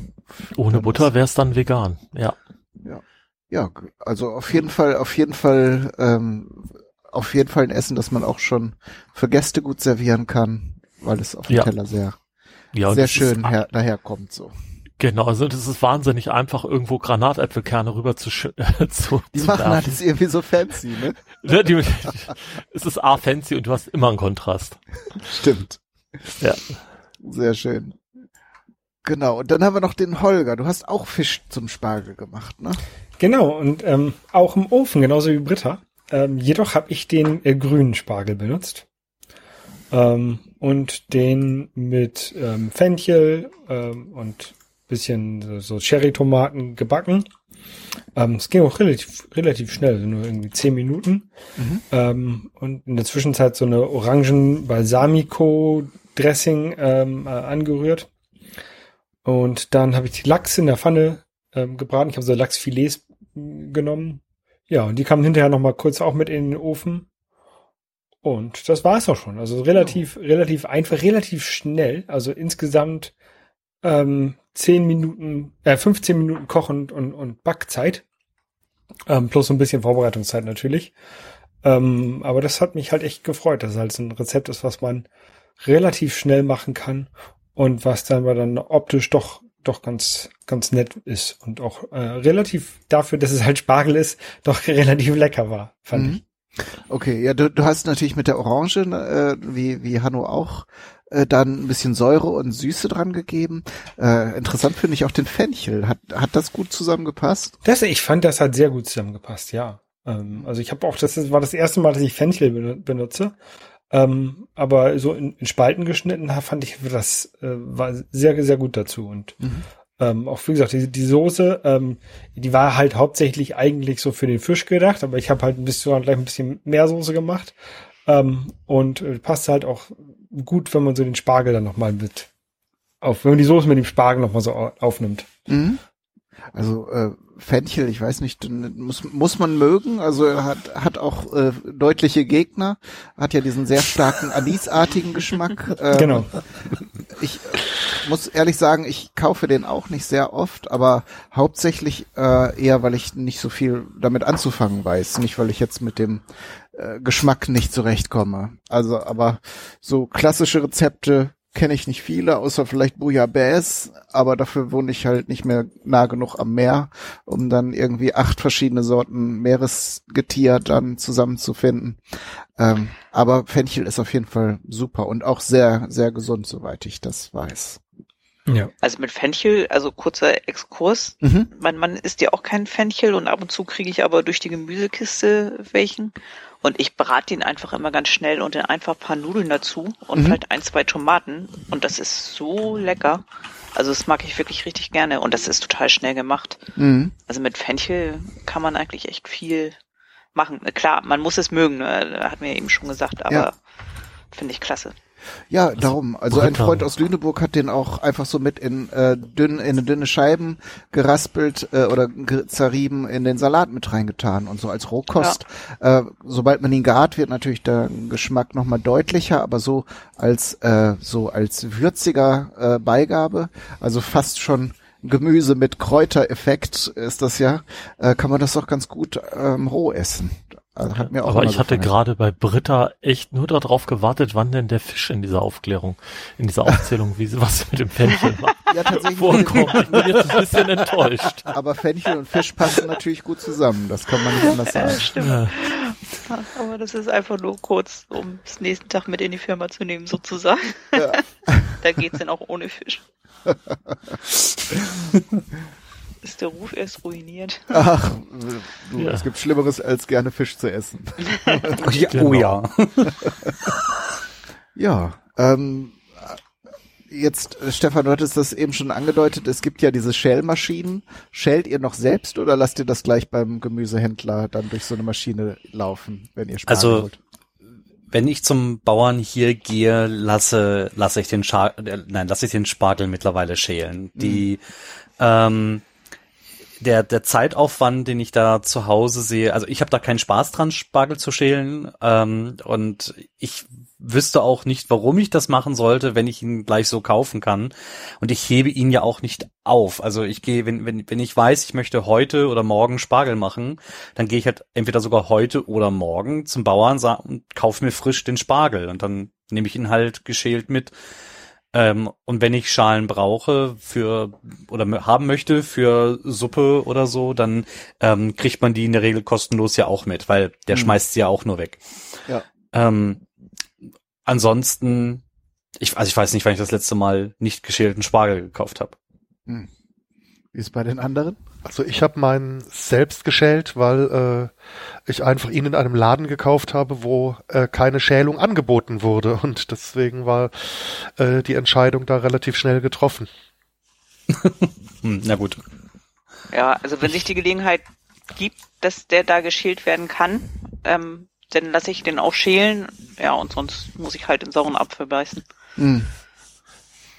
Ohne dann Butter wäre es dann vegan, ja. Ja. Ja, also auf jeden Fall, auf jeden Fall ähm, auf jeden Fall ein Essen, das man auch schon für Gäste gut servieren kann, weil es auf dem ja. Teller sehr, ja, sehr schön her, daherkommt so. Genau, also das ist wahnsinnig einfach, irgendwo Granatäpfelkerne rüber zu, äh, *laughs* zu Die zu machen werfen. halt irgendwie so fancy, ne? *laughs* ne die, *laughs* es ist A fancy und du hast immer einen Kontrast. Stimmt. Ja. Sehr schön. Genau, und dann haben wir noch den Holger. Du hast auch Fisch zum Spargel gemacht, ne? Genau, und ähm, auch im Ofen, genauso wie Britta. Ähm, jedoch habe ich den äh, grünen Spargel benutzt. Ähm, und den mit ähm, Fenchel ähm, und bisschen so Cherry-Tomaten gebacken. Ähm, es ging auch relativ, relativ schnell, so nur irgendwie zehn Minuten. Mhm. Ähm, und in der Zwischenzeit so eine Orangen-Balsamico-Dressing äh, angerührt. Und dann habe ich die Lachs in der Pfanne gebraten. Ich habe so Lachsfilets genommen, ja, und die kamen hinterher noch mal kurz auch mit in den Ofen. Und das war es auch schon. Also relativ, oh. relativ einfach, relativ schnell. Also insgesamt ähm, 10 Minuten, äh, 15 Minuten Kochen und, und Backzeit. Ähm, plus so ein bisschen Vorbereitungszeit natürlich. Ähm, aber das hat mich halt echt gefreut, dass es halt so ein Rezept ist, was man relativ schnell machen kann und was dann aber dann optisch doch doch ganz, ganz nett ist und auch äh, relativ dafür, dass es halt Spargel ist, *laughs* doch relativ lecker war, fand mhm. ich. Okay, ja, du, du hast natürlich mit der Orange, äh, wie, wie Hanno auch, äh, dann ein bisschen Säure und Süße dran gegeben. Äh, interessant finde ich auch den Fenchel. Hat, hat das gut zusammengepasst? Das, ich fand, das hat sehr gut zusammengepasst, ja. Ähm, also ich habe auch, das war das erste Mal, dass ich Fenchel benutze. Ähm, aber so in, in, Spalten geschnitten fand ich das äh, war sehr, sehr gut dazu. Und mhm. ähm, auch wie gesagt, die, die Soße, ähm, die war halt hauptsächlich eigentlich so für den Fisch gedacht, aber ich habe halt ein bisschen gleich ein bisschen mehr Soße gemacht. Ähm, und äh, passt halt auch gut, wenn man so den Spargel dann nochmal mit auf, wenn man die Soße mit dem Spargel nochmal so aufnimmt. Mhm. Also äh, Fenchel, ich weiß nicht, muss, muss man mögen. Also er hat, hat auch äh, deutliche Gegner, hat ja diesen sehr starken *laughs* anisartigen Geschmack. Ähm, genau. Ich muss ehrlich sagen, ich kaufe den auch nicht sehr oft, aber hauptsächlich äh, eher, weil ich nicht so viel damit anzufangen weiß. Nicht, weil ich jetzt mit dem äh, Geschmack nicht zurechtkomme. Also, aber so klassische Rezepte kenne ich nicht viele, außer vielleicht Bouillabaisse, aber dafür wohne ich halt nicht mehr nah genug am Meer, um dann irgendwie acht verschiedene Sorten Meeresgetier dann zusammenzufinden. Ähm, aber Fenchel ist auf jeden Fall super und auch sehr, sehr gesund, soweit ich das weiß. Ja. Also mit Fenchel, also kurzer Exkurs. Mhm. Mein Mann isst ja auch kein Fenchel und ab und zu kriege ich aber durch die Gemüsekiste welchen. Und ich brate ihn einfach immer ganz schnell und dann einfach ein paar Nudeln dazu und mhm. vielleicht ein, zwei Tomaten. Und das ist so lecker. Also das mag ich wirklich richtig gerne und das ist total schnell gemacht. Mhm. Also mit Fenchel kann man eigentlich echt viel machen. Klar, man muss es mögen, ne? hat mir eben schon gesagt, aber ja. Finde ich klasse. Ja, darum. Also ein Freund aus Lüneburg hat den auch einfach so mit in äh, dünn in dünne Scheiben geraspelt äh, oder zerrieben in den Salat mit reingetan und so als Rohkost. Ja. Äh, sobald man ihn gart, wird natürlich der Geschmack nochmal deutlicher, aber so als äh, so als würziger äh, Beigabe, also fast schon Gemüse mit Kräutereffekt ist das ja, äh, kann man das auch ganz gut ähm, roh essen. Also hat mir auch Aber ich hatte gerade bei Britta echt nur darauf gewartet, wann denn der Fisch in dieser Aufklärung, in dieser Aufzählung, wie sie was mit dem Fenchel *laughs* macht, ja, tatsächlich. vorkommt. Ich bin jetzt ein *laughs* bisschen enttäuscht. Aber Fenchel und Fisch passen natürlich gut zusammen. Das kann man nicht anders Ja, sagen. stimmt. Ja. Aber das ist einfach nur kurz, um es nächsten Tag mit in die Firma zu nehmen, sozusagen. Ja. *laughs* Da geht's dann auch ohne Fisch. Ist der Ruf erst ruiniert. Ach, *laughs* du, Ja. es gibt Schlimmeres als gerne Fisch zu essen. *laughs* Ja, Genau. Oh ja. *laughs* Ja, ähm, jetzt, äh, Stefan, du hattest das eben schon angedeutet, es gibt ja diese Shell-Maschinen. Shellt ihr noch selbst oder lasst ihr das gleich beim Gemüsehändler dann durch so eine Maschine laufen, wenn ihr Spargel Also, holt? Wenn ich zum Bauern hier gehe, lasse, lasse ich den Scha äh, nein, lasse ich den Spargel mittlerweile schälen. Die, ähm, der, der Zeitaufwand, den ich da zu Hause sehe, also ich habe da keinen Spaß dran, Spargel zu schälen. Ähm, und ich wüsste auch nicht, warum ich das machen sollte, wenn ich ihn gleich so kaufen kann. Und ich hebe ihn ja auch nicht auf. Also ich gehe, wenn, wenn, wenn ich weiß, ich möchte heute oder morgen Spargel machen, dann gehe ich halt entweder sogar heute oder morgen zum Bauern und kaufe mir frisch den Spargel. Und dann nehme ich ihn halt geschält mit. Ähm, und wenn ich Schalen brauche für oder haben möchte für Suppe oder so, dann ähm, kriegt man die in der Regel kostenlos ja auch mit, weil der Mhm. schmeißt sie ja auch nur weg. Ja. Ähm, ansonsten, ich, also ich weiß nicht, wann ich das letzte Mal nicht geschälten Spargel gekauft habe. Wie ist bei den anderen? Also ich habe meinen selbst geschält, weil äh, ich einfach ihn in einem Laden gekauft habe, wo äh, keine Schälung angeboten wurde *laughs* und deswegen war äh, die Entscheidung da relativ schnell getroffen. *laughs* Hm, na gut. Ja, also wenn sich die Gelegenheit gibt, dass der da geschält werden kann, ähm, dann lasse ich den auch schälen. Ja, und sonst muss ich halt den sauren Apfel beißen. Hm.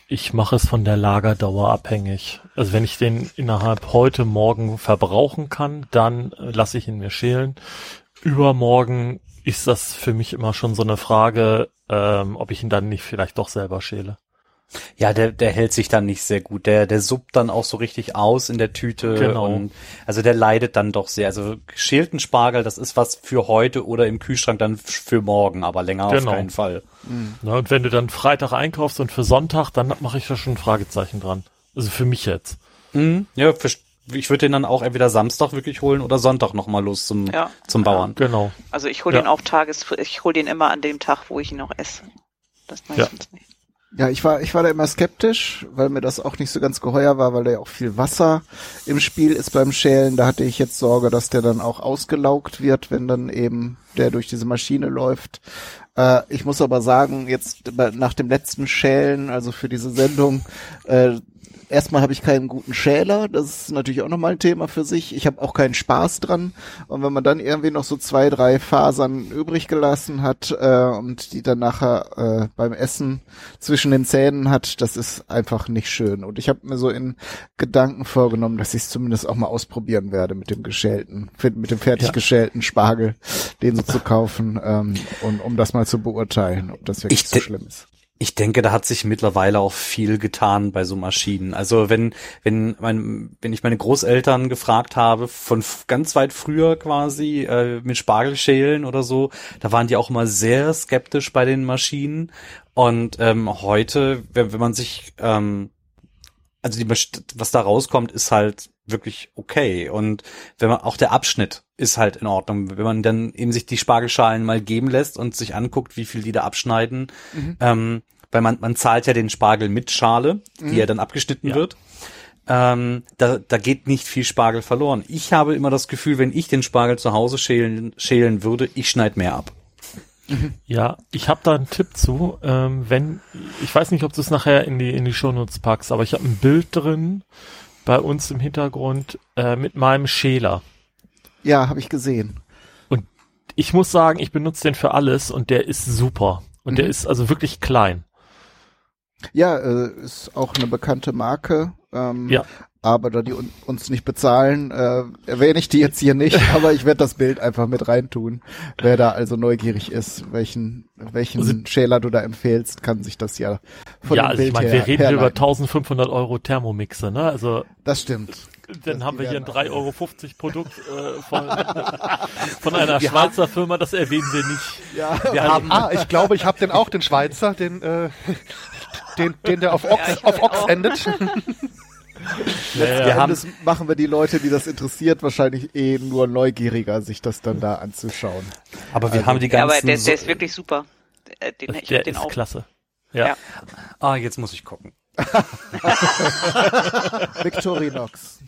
Ich mache es von der Lagerdauer abhängig. Also wenn ich den innerhalb heute Morgen verbrauchen kann, dann äh, lasse ich ihn mir schälen. Übermorgen ist das für mich immer schon so eine Frage, ähm, ob ich ihn dann nicht vielleicht doch selber schäle. Ja, der, der hält sich dann nicht sehr gut. Der, der suppt dann auch so richtig aus in der Tüte. Genau. Und, also der leidet dann doch sehr. Also geschälten Spargel, das ist was für heute oder im Kühlschrank dann für morgen, aber länger Genau. auf keinen Fall. Na, und wenn du dann Freitag einkaufst und für Sonntag, dann mache ich da schon ein Fragezeichen dran. Also für mich jetzt. Mhm. Ja, für, ich würde den dann auch entweder Samstag wirklich holen oder Sonntag nochmal los zum, Ja. zum Bauern. Genau. Also ich hole Ja. den auch tages, ich hole den immer an dem Tag, wo ich ihn noch esse. Das meistens nicht. Ja, ich war, ich war da immer skeptisch, weil mir das auch nicht so ganz geheuer war, weil da ja auch viel Wasser im Spiel ist beim Schälen. Da hatte ich jetzt Sorge, dass der dann auch ausgelaugt wird, wenn dann eben der durch diese Maschine läuft. Äh, ich muss aber sagen, jetzt nach dem letzten Schälen, also für diese Sendung, äh, erstmal habe ich keinen guten Schäler. Das ist natürlich auch nochmal ein Thema für sich. Ich habe auch keinen Spaß dran. Und wenn man dann irgendwie noch so zwei, drei Fasern übrig gelassen hat äh, und die dann nachher äh, beim Essen zwischen den Zähnen hat, das ist einfach nicht schön. Und ich habe mir so in Gedanken vorgenommen, dass ich es zumindest auch mal ausprobieren werde mit dem geschälten, mit dem fertig Ja. geschälten Spargel, den so zu kaufen, ähm, und um das mal zu beurteilen, ob das wirklich Ich so schlimm ist. Ich denke, da hat sich mittlerweile auch viel getan bei so Maschinen. Also wenn, wenn mein, wenn ich meine Großeltern gefragt habe, von ganz weit früher quasi, äh, mit Spargelschälen oder so, da waren die auch immer sehr skeptisch bei den Maschinen. Und ähm, heute, wenn, wenn man sich, ähm, also die, was da rauskommt, ist halt wirklich okay. Und wenn man auch der Abschnitt ist halt in Ordnung. Wenn man dann eben sich die Spargelschalen mal geben lässt und sich anguckt, wie viel die da abschneiden, ähm, weil man, man zahlt ja den Spargel mit Schale, die ja dann abgeschnitten Ja. wird. Ähm, da, da geht nicht viel Spargel verloren. Ich habe immer das Gefühl, wenn ich den Spargel zu Hause schälen, schälen würde, ich schneide mehr ab. *laughs* Ja, ich habe da einen Tipp zu. Ähm, wenn, ich weiß nicht, ob du es nachher in die, in die Shownotes packst, aber ich habe ein Bild drin bei uns im Hintergrund äh, mit meinem Schäler. Ja, habe ich gesehen. Ich muss sagen, ich benutze den für alles und der ist super. Und der Mhm. ist also wirklich klein. Ja, äh, ist auch eine bekannte Marke. Ähm, Ja. Aber da die un uns nicht bezahlen, äh, erwähne ich die jetzt hier nicht, *laughs* aber ich werde das Bild einfach mit reintun. Wer da also neugierig ist, welchen, welchen Also- Schäler du da empfehlst, kann sich das ja von ja, also Bild ich meine, wir reden hier über herleiten. 1500 Euro Thermomixe, ne? Also Das stimmt. dann haben die wir hier ein werden 3,50 Euro *laughs* Produkt äh, von, *laughs* von einer Schweizer Firma, das erwähnen wir nicht. Ja, Wir haben, Ah, ich glaube, ich habe den auch, den Schweizer, den, äh, den, den der auf Ochs, auf Ochs endet. *laughs* Ja. Wir haben- Endes machen wir die Leute, die das interessiert, wahrscheinlich eh nur neugieriger, sich das dann da anzuschauen. aber wir haben die Ja, aber ganzen. der, der ist wirklich super. Äh, Den, ich der den ist auch. klasse. Ja. Ja. ah, jetzt muss ich gucken. *laughs* Victorinox.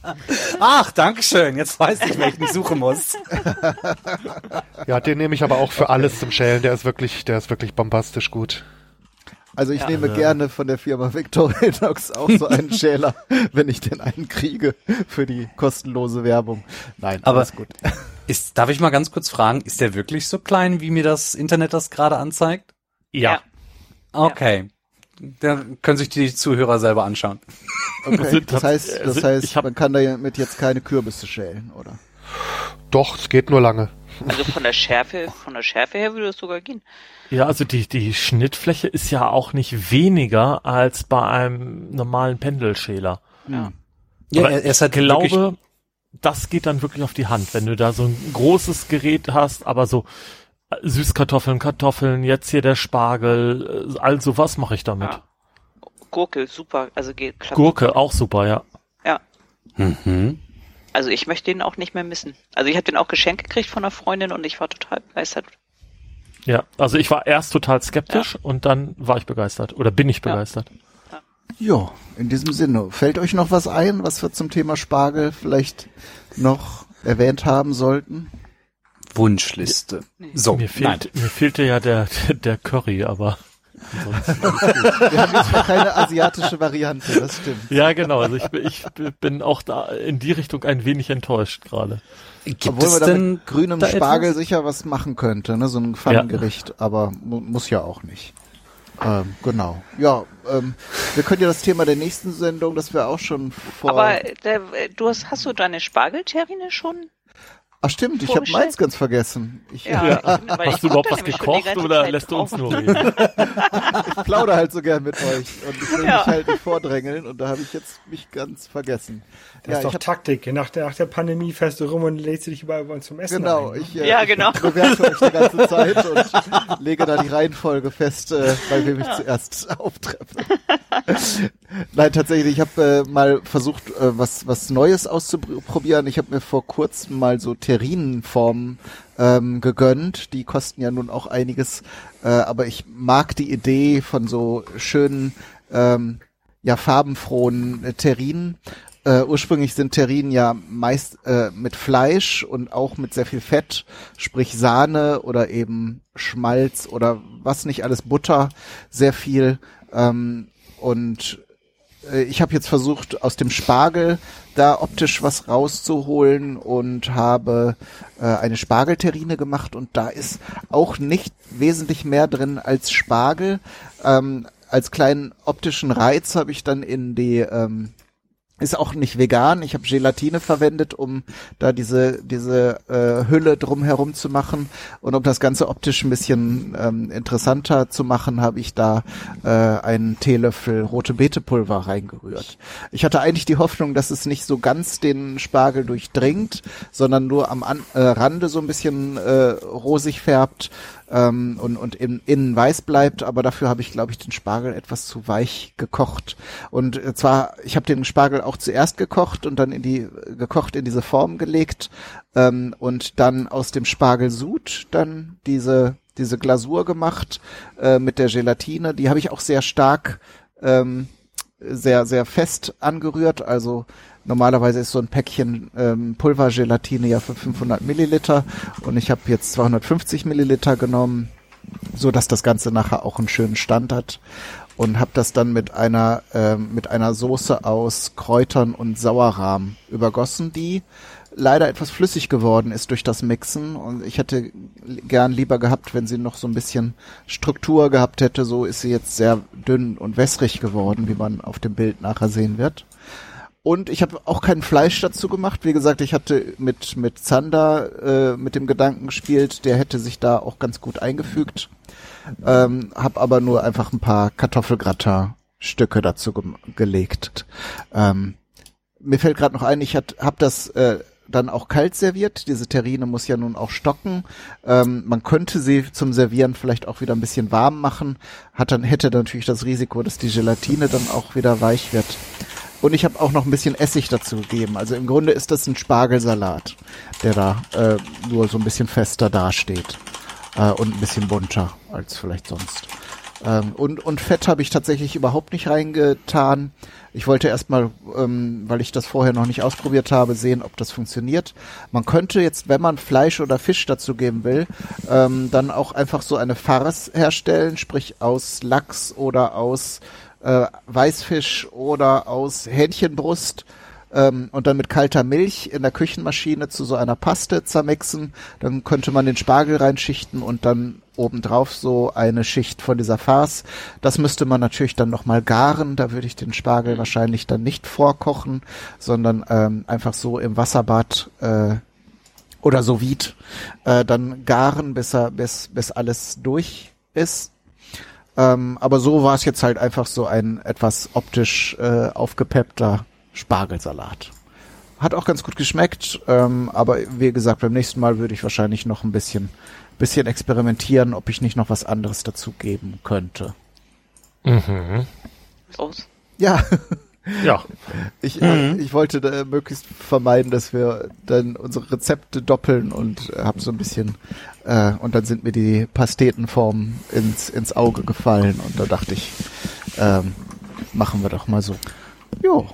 Ach, Dankeschön. Jetzt weiß ich, welchen ich suchen muss. Ja, den nehme ich aber auch für alles zum Schälen. Der ist wirklich, der ist wirklich bombastisch gut. Also ich Ja. nehme Also- gerne von der Firma Victorinox auch so einen *laughs* Schäler, wenn ich den einen kriege für die kostenlose Werbung. Nein, Aber- alles gut. Ist, darf ich mal ganz kurz fragen, ist der wirklich so klein, wie mir das Internet das gerade anzeigt? Ja. Okay. Dann können sich die Zuhörer selber anschauen. Okay. sind Das heißt, das also heißt, man kann damit jetzt keine Kürbisse schälen, oder? Doch, es geht nur lange. Also von der Schärfe, von der Schärfe her würde es sogar gehen. Ja, also die, die Schnittfläche ist ja auch nicht weniger als bei einem normalen Pendelschäler. Ja. Ja, Aber er, er ist halt ich glaube, das geht dann wirklich auf die Hand, wenn du da so ein großes Gerät hast, aber so äh, Süßkartoffeln, Kartoffeln, jetzt hier der Spargel, äh, all sowas mache ich damit. Ja. Gurke, super. Also geht klappt. Gurke, auch super, ja. Ja. Mhm. Also ich möchte den auch nicht mehr missen. Also ich habe den auch geschenkt gekriegt von einer Freundin und ich war total begeistert. Ja, also ich war erst total skeptisch und dann war ich begeistert oder bin ich Ja. begeistert. Ja, in diesem Sinne. Fällt euch noch was ein, was wir zum Thema Spargel vielleicht noch erwähnt haben sollten? Wunschliste. So, mir, fehlt, mir fehlte ja der, der Curry, aber. Wir haben jetzt noch keine asiatische Variante, das stimmt. Ja, genau. Also ich, bin- ich bin auch da in die Richtung ein wenig enttäuscht gerade. Gibt Obwohl man da mit grünem da Spargel etwas? sicher was machen könnte, ne? so ein Pfannengericht, aber mu muss ja auch nicht. Ähm, genau. Ja, ähm, wir können ja das Thema der nächsten Sendung, das wir auch schon vor. Aber der, du hast, hast du deine Spargelterrine schon? Ach stimmt, ich habe vorgestellt? meins ganz vergessen. Ich, Ja. Ja. ich Hast du überhaupt was gekocht oder Zeit lässt du uns nur reden? *laughs* ich plaudere halt so gern mit euch und ich will Ja. mich halt nicht vordrängeln und da habe ich jetzt mich ganz vergessen. Das ist ich doch hab- Taktik. Nach der, nach der Pandemie fährst du rum und lädst du dich überall bei uns zum Essen Genau, ein. ich, äh, Ja, ich genau. bewerte euch die ganze Zeit und *laughs* lege da die Reihenfolge fest, äh, bei wem ich zuerst *laughs* auftreffe. Nein, tatsächlich, ich habe äh, mal versucht, äh, was, was Neues auszuprobieren. Ich habe mir vor kurzem mal so Terrinenformen ähm, gegönnt. Die kosten ja nun auch einiges, äh, aber ich mag die Idee von so schönen, ähm, ja, farbenfrohen äh, Terrinen. Äh, ursprünglich sind Terrinen ja meist äh, mit Fleisch und auch mit sehr viel Fett, sprich Sahne oder eben Schmalz oder was nicht alles, Butter, sehr viel. Ähm, und ich habe jetzt versucht, aus dem Spargel da optisch was rauszuholen und habe äh, eine Spargelterrine gemacht und da ist auch nicht wesentlich mehr drin als Spargel. Ähm, als kleinen optischen Reiz habe ich dann in die ähm, ist auch nicht vegan. Ich habe Gelatine verwendet, um da diese diese äh, Hülle drumherum zu machen und um das Ganze optisch ein bisschen ähm, interessanter zu machen, habe ich da äh, einen Teelöffel rote Beetepulver reingerührt. Ich hatte eigentlich die Hoffnung, dass es nicht so ganz den Spargel durchdringt, sondern nur am An äh, Rande so ein bisschen äh, rosig färbt ähm, und, und in, innen weiß bleibt, aber dafür habe ich, glaube ich, den Spargel etwas zu weich gekocht. Und äh, zwar, ich habe den Spargel auch zuerst gekocht und dann in die gekocht in diese Form gelegt ähm, und dann aus dem Spargelsud dann diese diese Glasur gemacht äh, mit der Gelatine. Die habe ich auch sehr stark ähm, sehr, sehr fest angerührt. Also normalerweise ist so ein Päckchen ähm, Pulvergelatine ja für 500 Milliliter und ich habe jetzt 250 Milliliter genommen, so dass das Ganze nachher auch einen schönen Stand hat und habe das dann mit einer ähm, mit einer Soße aus Kräutern und Sauerrahm übergossen, die leider etwas flüssig geworden ist durch das Mixen und ich hätte gern lieber gehabt, wenn sie noch so ein bisschen Struktur gehabt hätte. So ist sie jetzt sehr dünn und wässrig geworden, wie man auf dem Bild nachher sehen wird. Und ich habe auch kein Fleisch dazu gemacht. Wie gesagt, ich hatte mit mit Zander äh, mit dem Gedanken gespielt, der hätte sich da auch ganz gut eingefügt. Ähm, habe aber nur einfach ein paar Kartoffelgratin-Stücke dazu ge gelegt. Ähm, mir fällt gerade noch ein, ich habe das äh, dann auch kalt serviert. Diese Terrine muss ja nun auch stocken. Ähm, man könnte sie zum Servieren vielleicht auch wieder ein bisschen warm machen. Hat dann hätte dann natürlich das Risiko, dass die Gelatine dann auch wieder weich wird. Und ich habe auch noch ein bisschen Essig dazu gegeben. Also im Grunde ist das ein Spargelsalat, der da äh, nur so ein bisschen fester dasteht äh, und ein bisschen bunter als vielleicht sonst. Ähm, und, und Fett habe ich tatsächlich überhaupt nicht reingetan. Ich wollte erstmal, ähm, weil ich das vorher noch nicht ausprobiert habe, sehen, ob das funktioniert. Man könnte jetzt, wenn man Fleisch oder Fisch dazu geben will, ähm, dann auch einfach so eine Farce herstellen, sprich aus Lachs oder aus äh, Weißfisch oder aus Hähnchenbrust ähm, und dann mit kalter Milch in der Küchenmaschine zu so einer Paste zermixen. Dann könnte man den Spargel reinschichten und dann obendrauf so eine Schicht von dieser Farce. Das müsste man natürlich dann nochmal garen. Da würde ich den Spargel mhm. wahrscheinlich dann nicht vorkochen, sondern ähm, einfach so im Wasserbad äh, oder so äh, dann garen, bis, er, bis, bis alles durch ist. Ähm, aber so war es jetzt halt einfach so ein etwas optisch äh, aufgepeppter Spargelsalat. Hat auch ganz gut geschmeckt, ähm, aber wie gesagt, beim nächsten Mal würde ich wahrscheinlich noch ein bisschen, bisschen experimentieren, ob ich nicht noch was anderes dazu geben könnte. Mhm. Aus. Ja. *laughs* Ja. Ich, äh, ich wollte da möglichst vermeiden, dass wir dann unsere Rezepte doppeln und äh, habe so ein bisschen äh, und dann sind mir die Pastetenformen ins ins Auge gefallen und da dachte ich, ähm, machen wir doch mal so. Jo.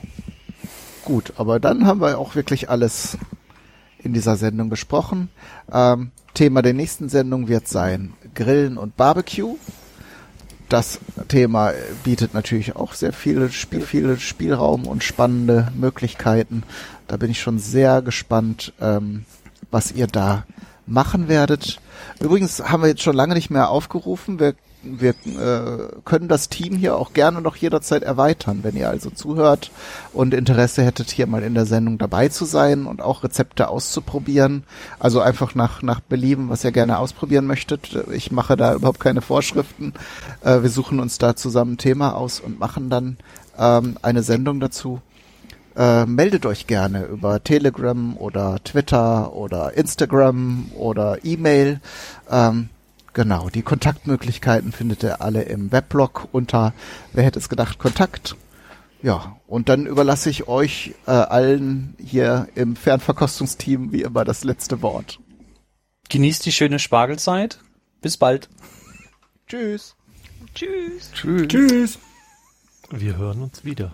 Gut, aber dann haben wir auch wirklich alles in dieser Sendung besprochen. Ähm, Thema der nächsten Sendung wird sein Grillen und Barbecue das Thema bietet natürlich auch sehr viele, Spiel, viele Spielraum und spannende Möglichkeiten. Da bin ich schon sehr gespannt, ähm, was ihr da machen werdet. Übrigens haben wir jetzt schon lange nicht mehr aufgerufen. Wir wir äh, können das Team hier auch gerne noch jederzeit erweitern, wenn ihr also zuhört und Interesse hättet, hier mal in der Sendung dabei zu sein und auch Rezepte auszuprobieren. Also einfach nach, nach Belieben, was ihr gerne ausprobieren möchtet. Ich mache da überhaupt keine Vorschriften. Äh, wir suchen uns da zusammen ein Thema aus und machen dann ähm, eine Sendung dazu. Äh, meldet euch gerne über Telegram oder Twitter oder Instagram oder E-Mail. Ähm, Genau, die Kontaktmöglichkeiten findet ihr alle im Weblog unter, wer hätte es gedacht, Kontakt. Ja, und dann überlasse ich euch äh, allen hier im Fernverkostungsteam wie immer das letzte Wort. Genießt die schöne Spargelzeit. Bis bald. Tschüss. Tschüss. Tschüss. Tschüss. Wir hören uns wieder.